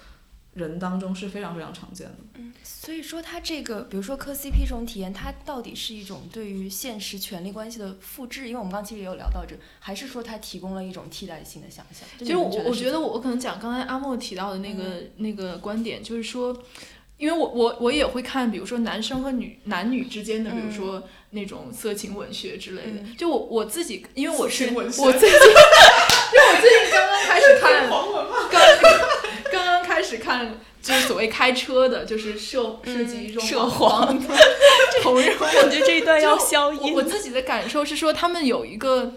人当中是非常非常常见的。嗯，所以说它这个，比如说磕 CP 这种体验，它到底是一种对于现实权力关系的复制？因为我们刚其实也有聊到这，还是说它提供了一种替代性的想象？其实我我觉得我可能讲刚才阿莫提到的那个那个观点，就是说，因为我我我也会看，比如说男生和女男女之间的，比如说那种色情文学之类的。就我我自己，因为我是我最近，因为我最近刚刚开始看，刚。始看，就是所谓开车的，就是涉涉及一种涉黄 同人，我觉得这一段要消音。我自己的感受是说，他们有一个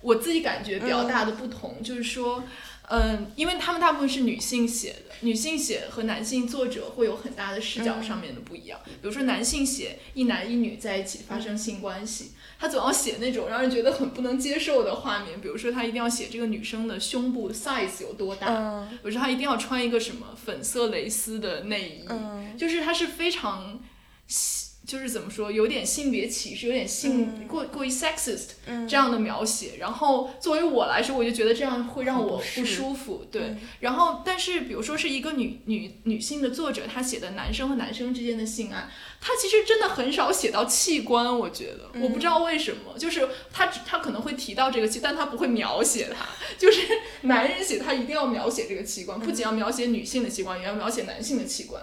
我自己感觉比较大的不同，就是说。嗯，因为他们大部分是女性写的，女性写和男性作者会有很大的视角上面的不一样。比如说男性写一男一女在一起发生性关系，他总要写那种让人觉得很不能接受的画面。比如说他一定要写这个女生的胸部 size 有多大，比如说他一定要穿一个什么粉色蕾丝的内衣，就是他是非常。就是怎么说，有点性别歧视，有点性过过于 sexist 这样的描写。然后作为我来说，我就觉得这样会让我不舒服。对，然后但是比如说是一个女女女性的作者，她写的男生和男生之间的性爱，她其实真的很少写到器官。我觉得，我不知道为什么，就是她她可能会提到这个器，但她不会描写它。就是 男人写他一定要描写这个器官，不仅要描写女性的器官，也要描写男性的器官。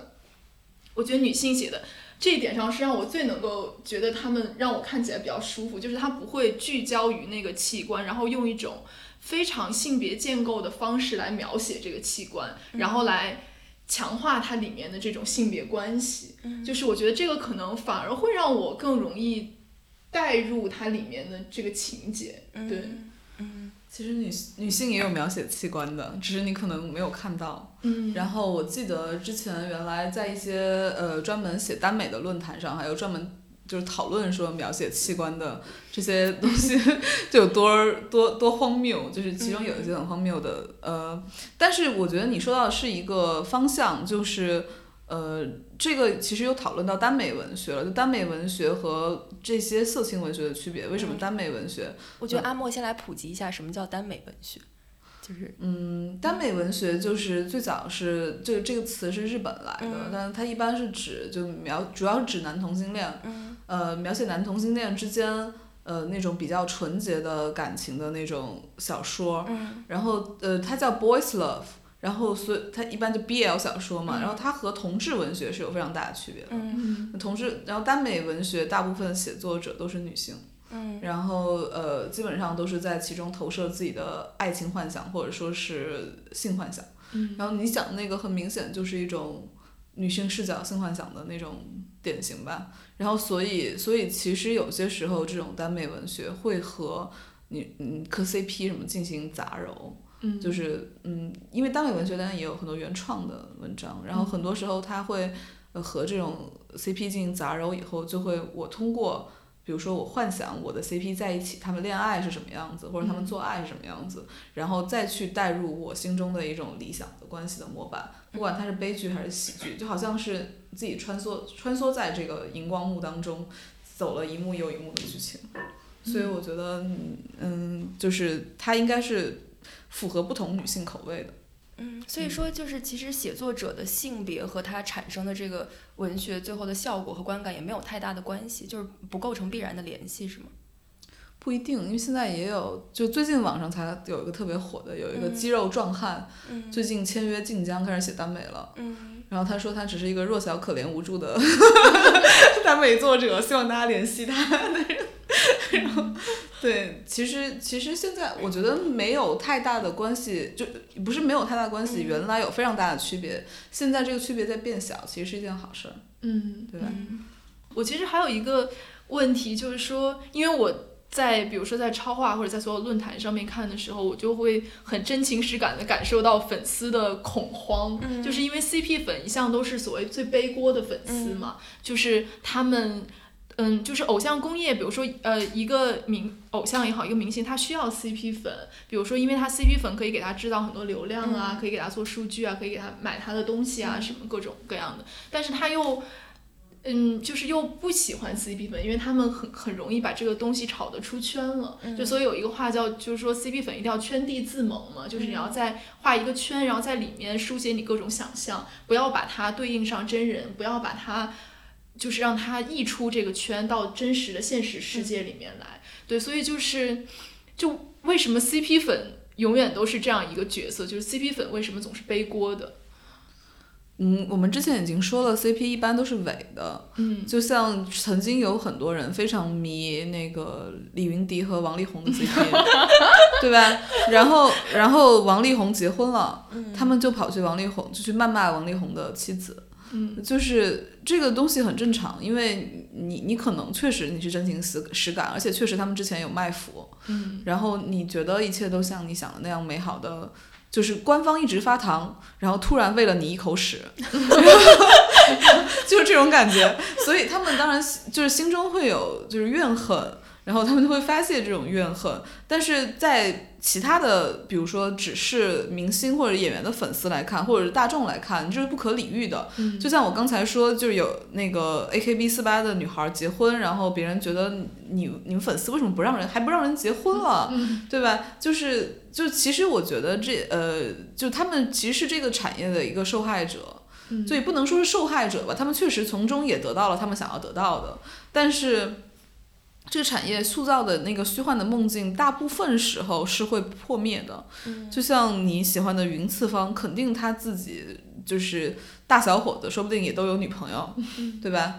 我觉得女性写的。这一点上是让我最能够觉得他们让我看起来比较舒服，就是他不会聚焦于那个器官，然后用一种非常性别建构的方式来描写这个器官，然后来强化它里面的这种性别关系。就是我觉得这个可能反而会让我更容易带入它里面的这个情节。对。其实女女性也有描写器官的，只是你可能没有看到。嗯。然后我记得之前原来在一些呃专门写耽美的论坛上，还有专门就是讨论说描写器官的这些东西 就有多多多荒谬，就是其中有一些很荒谬的呃，但是我觉得你说到的是一个方向，就是呃。这个其实又讨论到耽美文学了，就耽美文学和这些色情文学的区别。为什么耽美文学？我觉得阿莫先来普及一下什么叫耽美文学，就是嗯，耽美文学就是最早是这个这个词是日本来的，但是它一般是指就描主要是指男同性恋，呃，描写男同性恋之间呃那种比较纯洁的感情的那种小说，然后呃它叫 boys love。然后，所以它一般就 BL 小说嘛，然后它和同志文学是有非常大的区别的。嗯。同志，然后耽美文学大部分写作者都是女性。嗯。然后呃，基本上都是在其中投射自己的爱情幻想，或者说是性幻想。嗯。然后你想那个很明显就是一种女性视角性幻想的那种典型吧。然后所以所以其实有些时候这种耽美文学会和你嗯磕 CP 什么进行杂糅。就是嗯，因为耽美文学当然也有很多原创的文章，然后很多时候它会呃和这种 CP 进行杂糅以后，就会我通过比如说我幻想我的 CP 在一起，他们恋爱是什么样子，或者他们做爱是什么样子，然后再去带入我心中的一种理想的关系的模板，不管它是悲剧还是喜剧，就好像是自己穿梭穿梭在这个荧光幕当中，走了一幕又一幕的剧情，所以我觉得嗯，就是它应该是。符合不同女性口味的，嗯，所以说就是其实写作者的性别和他产生的这个文学最后的效果和观感也没有太大的关系，就是不构成必然的联系，是吗？不一定，因为现在也有，就最近网上才有一个特别火的，有一个肌肉壮汉，最近签约晋江开始写耽美了，嗯，然后他说他只是一个弱小、可怜、无助的 耽美作者，希望大家联系他。然后，对，其实其实现在我觉得没有太大的关系，就不是没有太大关系，原来有非常大的区别，现在这个区别在变小，其实是一件好事，嗯，对吧？我其实还有一个问题，就是说，因为我在比如说在超话或者在所有论坛上面看的时候，我就会很真情实感的感受到粉丝的恐慌，嗯。就是因为 CP 粉一向都是所谓最背锅的粉丝嘛，就是他们。嗯，就是偶像工业，比如说，呃，一个明偶像也好，一个明星，他需要 CP 粉，比如说，因为他 CP 粉可以给他制造很多流量啊，可以给他做数据啊，可以给他买他的东西啊，什么各种各样的，但是他又，嗯，就是又不喜欢 CP 粉，因为他们很很容易把这个东西炒得出圈了，就所以有一个话叫，就是说 CP 粉一定要圈地自萌嘛，就是你要在画一个圈，然后在里面书写你各种想象，不要把它对应上真人，不要把它。就是让它溢出这个圈到真实的现实世界里面来，对，所以就是，就为什么 CP 粉永远都是这样一个角色？就是 CP 粉为什么总是背锅的？嗯，我们之前已经说了，CP 一般都是伪的。嗯，就像曾经有很多人非常迷那个李云迪和王力宏的 CP，对吧？然后，然后王力宏结婚了，他们就跑去王力宏，就去谩骂王力宏的妻子。嗯，就是这个东西很正常，因为你你可能确实你是真情实实感，而且确实他们之前有卖腐，嗯，然后你觉得一切都像你想的那样美好的，就是官方一直发糖，然后突然喂了你一口屎，就是这种感觉，所以他们当然就是心中会有就是怨恨。然后他们就会发泄这种怨恨，但是在其他的，比如说只是明星或者演员的粉丝来看，或者是大众来看，这是不可理喻的。嗯就像我刚才说，就是有那个 A K B 四八的女孩结婚，然后别人觉得你你们粉丝为什么不让人还不让人结婚了，嗯对吧？就是就其实我觉得这呃，就他们其实是这个产业的一个受害者。嗯所以不能说是受害者吧，他们确实从中也得到了他们想要得到的，但是这个产业塑造的那个虚幻的梦境，大部分时候是会破灭的。就像你喜欢的云次方，肯定他自己就是大小伙子，说不定也都有女朋友，对吧？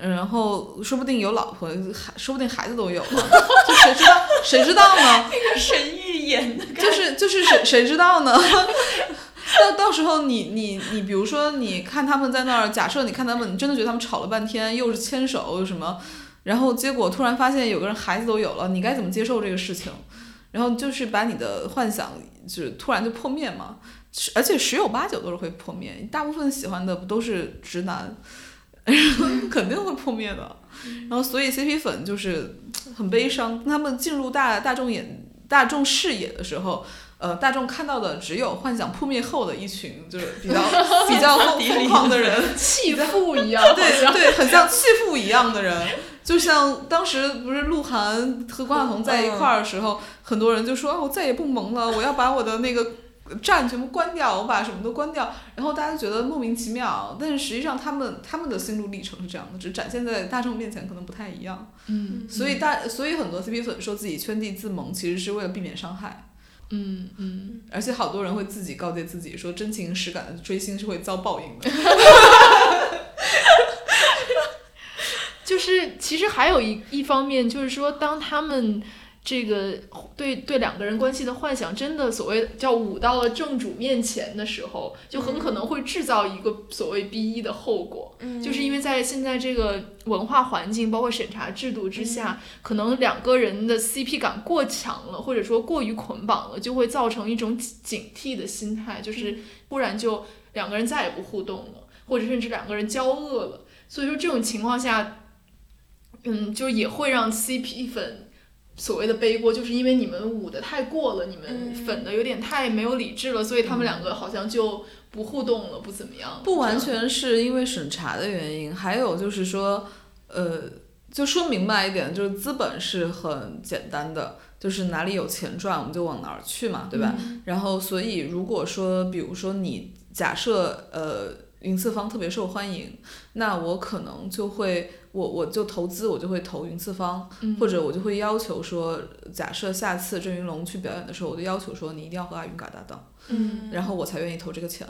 然后说不定有老婆，还说不定孩子都有了，就谁知道？谁知道呢？那个神预言的就是就是谁谁知道呢？到到时候你你你，比如说你看他们在那儿，假设你看他们，你真的觉得他们吵了半天，又是牵手又什么，然后结果突然发现有个人孩子都有了，你该怎么接受这个事情？然后就是把你的幻想就是突然就破灭嘛，而且十有八九都是会破灭，大部分喜欢的不都是直男，肯定会破灭的。然后所以 CP 粉就是很悲伤，他们进入大大众眼大众视野的时候。呃，大众看到的只有幻想破灭后的一群，就是比较 比较疯疯狂的人，弃妇一样，对对，很像弃妇一样的人。就像当时不是鹿晗和关晓彤在一块儿的时候，很多人就说、啊我再也不萌了，我要把我的那个站全部关掉，我把什么都关掉。然后大家觉得莫名其妙，但是实际上他们他们的心路历程是这样的，只是展现在大众面前可能不太一样。嗯所以大所以很多 CP 粉说自己圈地自萌，其实是为了避免伤害。嗯嗯，而且好多人会自己告诫自己说，真情实感的追星是会遭报应的。就是其实还有一一方面，就是说当他们。这个对对两个人关系的幻想，真的所谓叫舞到了正主面前的时候，就很可能会制造一个所谓 B 一的后果。嗯就是因为在现在这个文化环境，包括审查制度之下，可能两个人的 CP 感过强了，或者说过于捆绑了，就会造成一种警警惕的心态，就是不然就两个人再也不互动了，或者甚至两个人交恶了。所以说这种情况下，嗯，就也会让 CP 粉。所谓的背锅，就是因为你们舞的太过了，你们粉的有点太没有理智了，所以他们两个好像就不互动了，不怎么样。不完全是因为审查的原因，还有就是说，呃，就说明白一点，就是资本是很简单的，就是哪里有钱赚，我们就往哪儿去嘛，对吧？然后，所以如果说，比如说你假设，呃，云次方特别受欢迎，那我可能就会，我我就投资，我就会投云次方，嗯或者我就会要求说，假设下次郑云龙去表演的时候，我就要求说，你一定要和阿云嘎搭档。嗯然后我才愿意投这个钱。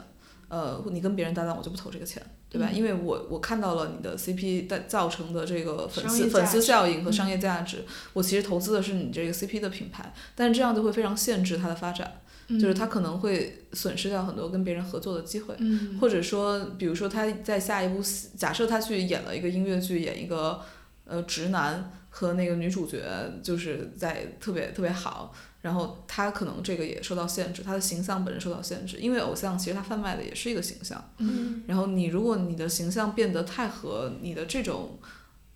呃，你跟别人搭档，我就不投这个钱，对吧？因为我我看到了你的 CP 带造成的这个粉丝粉丝效应和商业价值，我其实投资的是你这个 CP 的品牌，但是这样就会非常限制它的发展，就是他可能会损失掉很多跟别人合作的机会。嗯。或者说，比如说他在下一部，假设他去演了一个音乐剧，演一个呃直男和那个女主角就是在特别特别好，然后他可能这个也受到限制，他的形象本身受到限制，因为偶像其实他贩卖的也是一个形象，嗯。然后你如果你的形象变得太和你的这种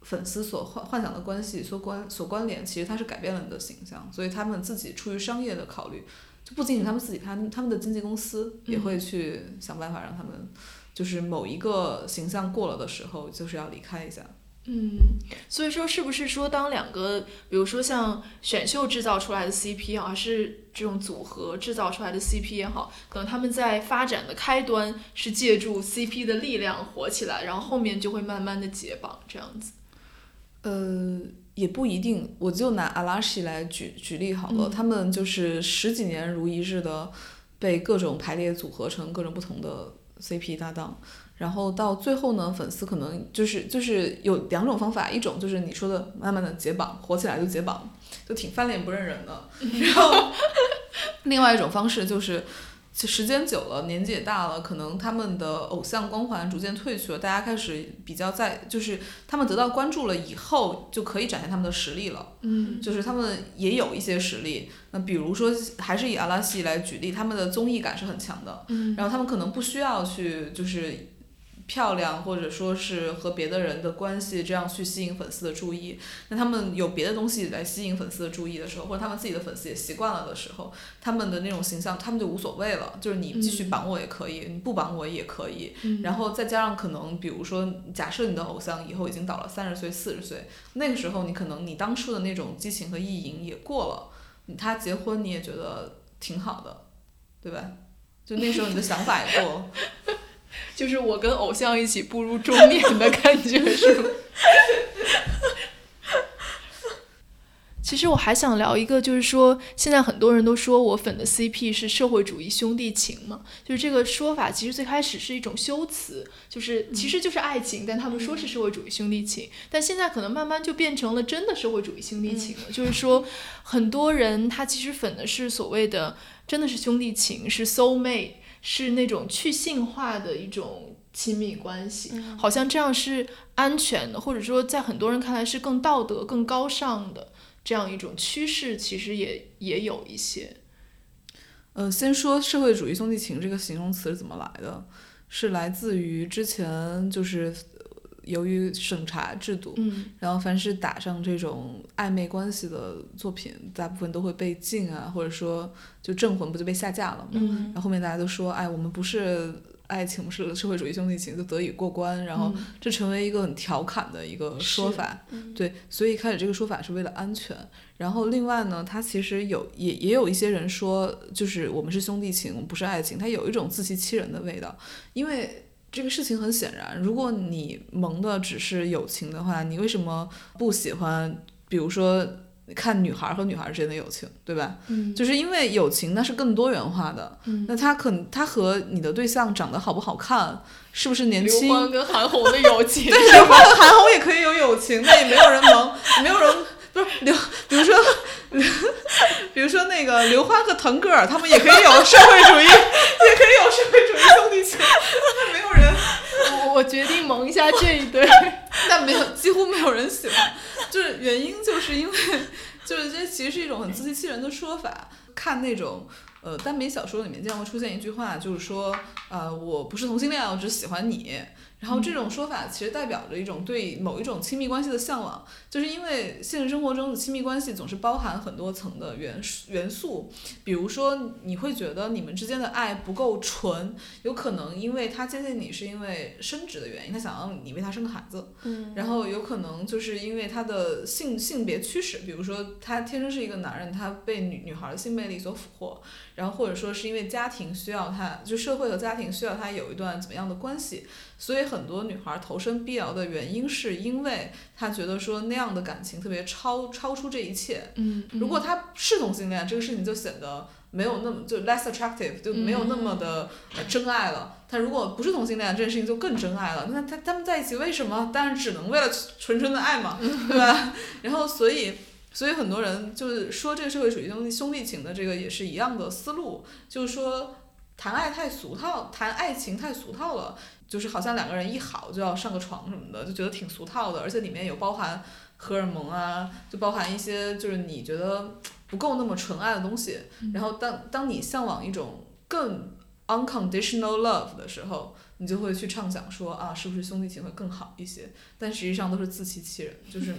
粉丝所幻幻想的关系所关所关联，其实它是改变了你的形象，所以他们自己出于商业的考虑，就不仅仅他们自己，他们他们的经纪公司也会去想办法让他们，就是某一个形象过了的时候，就是要离开一下。嗯，所以说是不是说，当两个，比如说像选秀制造出来的 CP 也好，还是这种组合制造出来的 CP 也好，可能他们在发展的开端是借助 CP 的力量火起来，然后后面就会慢慢的解绑这样子。呃，也不一定，我就拿阿拉西来举举例好了，嗯他们就是十几年如一日的被各种排列组合成各种不同的 CP 搭档，然后到最后呢，粉丝可能就是就是有两种方法，一种就是你说的慢慢的解绑，火起来就解绑，就挺翻脸不认人的，然后另外一种方式就是。就时间久了，年纪也大了，可能他们的偶像光环逐渐褪去了，大家开始比较在，就是他们得到关注了以后，就可以展现他们的实力了。嗯就是他们也有一些实力，那比如说还是以阿拉西来举例，他们的综艺感是很强的，嗯然后他们可能不需要去就是漂亮或者说是和别的人的关系这样去吸引粉丝的注意，那他们有别的东西来吸引粉丝的注意的时候，或者他们自己的粉丝也习惯了的时候，他们的那种形象他们就无所谓了，就是你继续嗯绑我也可以，你不绑我也可以，嗯然后再加上可能，比如说，假设你的偶像以后已经到了三十岁、四十岁，那个时候你可能你当初的那种激情和意淫也过了，他结婚你也觉得挺好的，对吧？就那时候你的想法也过了。就是我跟偶像一起步入中年的感觉，是吗？其实我还想聊一个，就是说，现在很多人都说我粉的 CP 是社会主义兄弟情嘛，就是这个说法其实最开始是一种修辞，就是其实就是爱情，但他们说是社会主义兄弟情，但现在可能慢慢就变成了真的社会主义兄弟情了，就是说很多人他其实粉的是所谓的真的是兄弟情，是 soul mate，是那种去性化的一种亲密关系，好像这样是安全的，或者说在很多人看来是更道德、更高尚的这样一种趋势，其实也也有一些。呃，先说社会主义兄弟情这个形容词是怎么来的，是来自于之前就是呃由于审查制度，嗯然后凡是打上这种暧昧关系的作品，大部分都会被禁啊，或者说就《镇魂》不就被下架了嘛？嗯然后后面大家都说，哎，我们不是爱情，我们是社会主义兄弟情，就得以过关，然后嗯这成为一个很调侃的一个说是法。对，所以一开始这个说法是为了安全。然后另外呢，他其实有也也有一些人说，就是我们是兄弟情，我们不是爱情，它有一种自欺欺人的味道，因为。这个事情很显然，如果你萌的只是友情的话，你为什么不喜欢？比如说看女孩和女孩之间的友情，对吧？嗯就是因为友情那是更多元化的，嗯那他可他和你的对象长得好不好看，是不是年刘轻？欢跟韩红的友情，对，刘欢和韩红也可以有友情，那也没有人萌，没有人不是刘，比如说，比如说那个刘欢和腾格尔，他们也可以有社会主义，也可以有社会主义兄弟情，那没有人，我我决定萌一下这一对。但没有几乎没有人喜欢，就是原因就是因为就是这其实是一种很自欺欺人的说法，看那种。呃，耽美小说里面经常会出现一句话，就是说，呃，我不是同性恋，我只喜欢你。然后这种说法其实代表着一种对某一种亲密关系的向往，就是因为现实生活中的亲密关系总是包含很多层的元素元素，比如说你会觉得你们之间的爱不够纯，有可能因为他接近你是因为生殖的原因，他想要你为他生个孩子，嗯。然后有可能就是因为他的性性别驱使，比如说他天生是一个男人，他被女女孩的性魅力所俘获，然后或者说是因为家庭需要他，就社会和家庭需要他有一段怎么样的关系，所以很多女孩投身 BL 的原因是因为她觉得说那样的感情特别超超出这一切。嗯，如果她是同性恋，这个事情就显得没有那么就 less attractive，就没有那么的呃真爱了。他如果不是同性恋，这件事情就更真爱了。那他他们在一起为什么？当然只能为了纯纯的爱嘛，对吧？然后所以。所以很多人就是说这个社会主义兄弟兄弟情的这个也是一样的思路，就是说谈爱太俗套，谈爱情太俗套了，就是好像两个人一好就要上个床什么的，就觉得挺俗套的，而且里面有包含荷尔蒙啊，就包含一些就是你觉得不够那么纯爱的东西。然后当当你向往一种更 unconditional love 的时候，你就会去畅想说啊，是不是兄弟情会更好一些？但实际上都是自欺欺人，就是。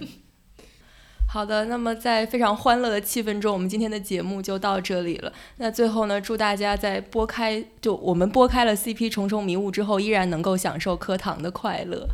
好的，那么在非常欢乐的气氛中，我们今天的节目就到这里了。那最后呢，祝大家在拨开就我们拨开了 CP 重重迷雾之后，依然能够享受课堂的快乐。